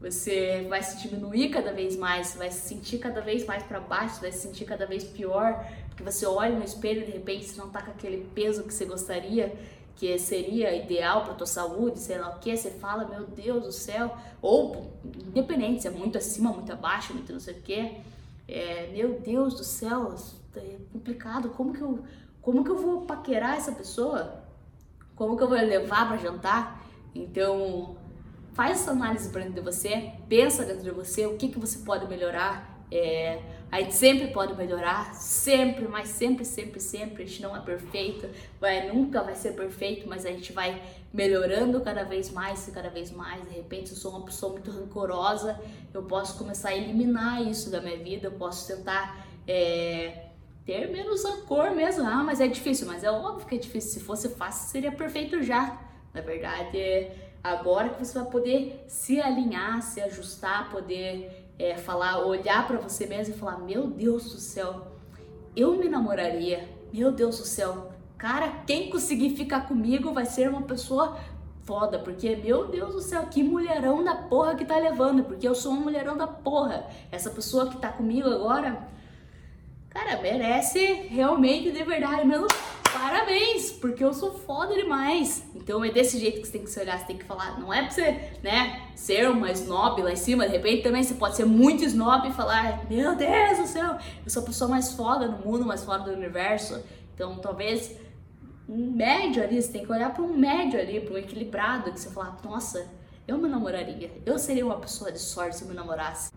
você vai se diminuir cada vez mais, vai se sentir cada vez mais para baixo, vai se sentir cada vez pior, porque você olha no espelho e de repente você não tá com aquele peso que você gostaria, que seria ideal para tua saúde, sei lá o que, você fala, meu Deus do céu, ou independente se é muito acima, muito abaixo, muito não sei o que, é, meu Deus do céu, é complicado, como que eu, como que eu vou paquerar essa pessoa? Como que eu vou levar para jantar? Então, faz essa análise para dentro de você, pensa dentro de você o que, que você pode melhorar. É, a gente sempre pode melhorar, sempre, mas sempre, sempre, sempre. A gente não é perfeito, vai, nunca vai ser perfeito, mas a gente vai melhorando cada vez mais e cada vez mais. De repente, eu sou uma pessoa muito rancorosa, eu posso começar a eliminar isso da minha vida, eu posso tentar é, ter menos rancor mesmo. Ah, mas é difícil, mas é óbvio que é difícil. Se fosse fácil, seria perfeito já. Na verdade, é Agora que você vai poder se alinhar, se ajustar, poder é, falar, olhar para você mesmo e falar: Meu Deus do céu, eu me namoraria. Meu Deus do céu, cara, quem conseguir ficar comigo vai ser uma pessoa foda, porque meu Deus do céu, que mulherão da porra que tá levando, porque eu sou uma mulherão da porra. Essa pessoa que tá comigo agora, cara, merece realmente de verdade mesmo parabéns, porque eu sou foda demais. Então é desse jeito que você tem que se olhar, você tem que falar, não é pra você, né, ser uma snob lá em cima, de repente também você pode ser muito snob e falar, meu Deus do céu, eu sou a pessoa mais foda no mundo, mais foda do universo. Então talvez um médio ali, você tem que olhar para um médio ali, para um equilibrado, que você falar, nossa, eu me namoraria, eu seria uma pessoa de sorte se eu me namorasse.